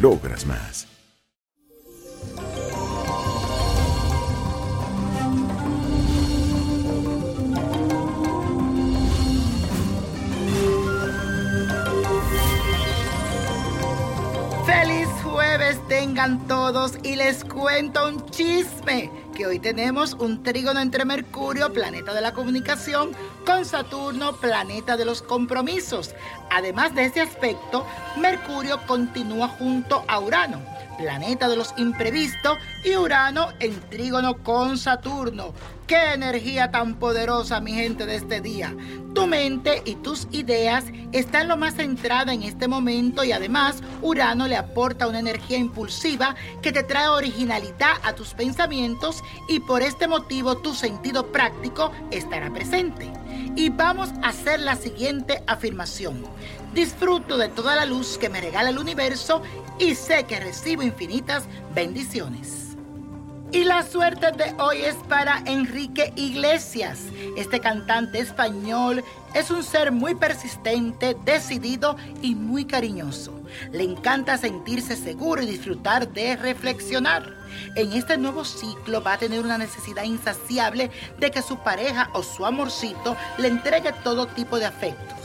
logras más. Feliz jueves tengan todos y les cuento un chisme que hoy tenemos un trígono entre Mercurio, planeta de la comunicación, con Saturno, planeta de los compromisos. Además de ese aspecto, Mercurio continúa junto a Urano, planeta de los imprevistos, y Urano en trígono con Saturno. ¡Qué energía tan poderosa, mi gente, de este día! Tu mente y tus ideas están lo más centrada en este momento y además Urano le aporta una energía impulsiva que te trae originalidad a tus pensamientos y por este motivo tu sentido práctico estará presente. Y vamos a hacer la siguiente afirmación. Disfruto de toda la luz que me regala el universo y sé que recibo infinitas bendiciones. Y la suerte de hoy es para Enrique Iglesias. Este cantante español es un ser muy persistente, decidido y muy cariñoso. Le encanta sentirse seguro y disfrutar de reflexionar. En este nuevo ciclo va a tener una necesidad insaciable de que su pareja o su amorcito le entregue todo tipo de afectos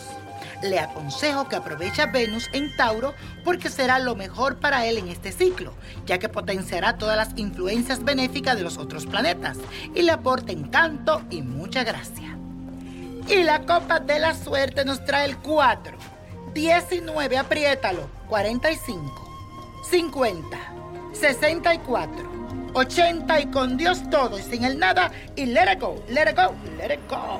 le aconsejo que aproveche Venus en Tauro porque será lo mejor para él en este ciclo, ya que potenciará todas las influencias benéficas de los otros planetas y le aporta encanto y mucha gracia. Y la copa de la suerte nos trae el 4, 19, apriétalo, 45, 50, 64, 80 y con Dios todo y sin el nada y let it go, let it go, let it go.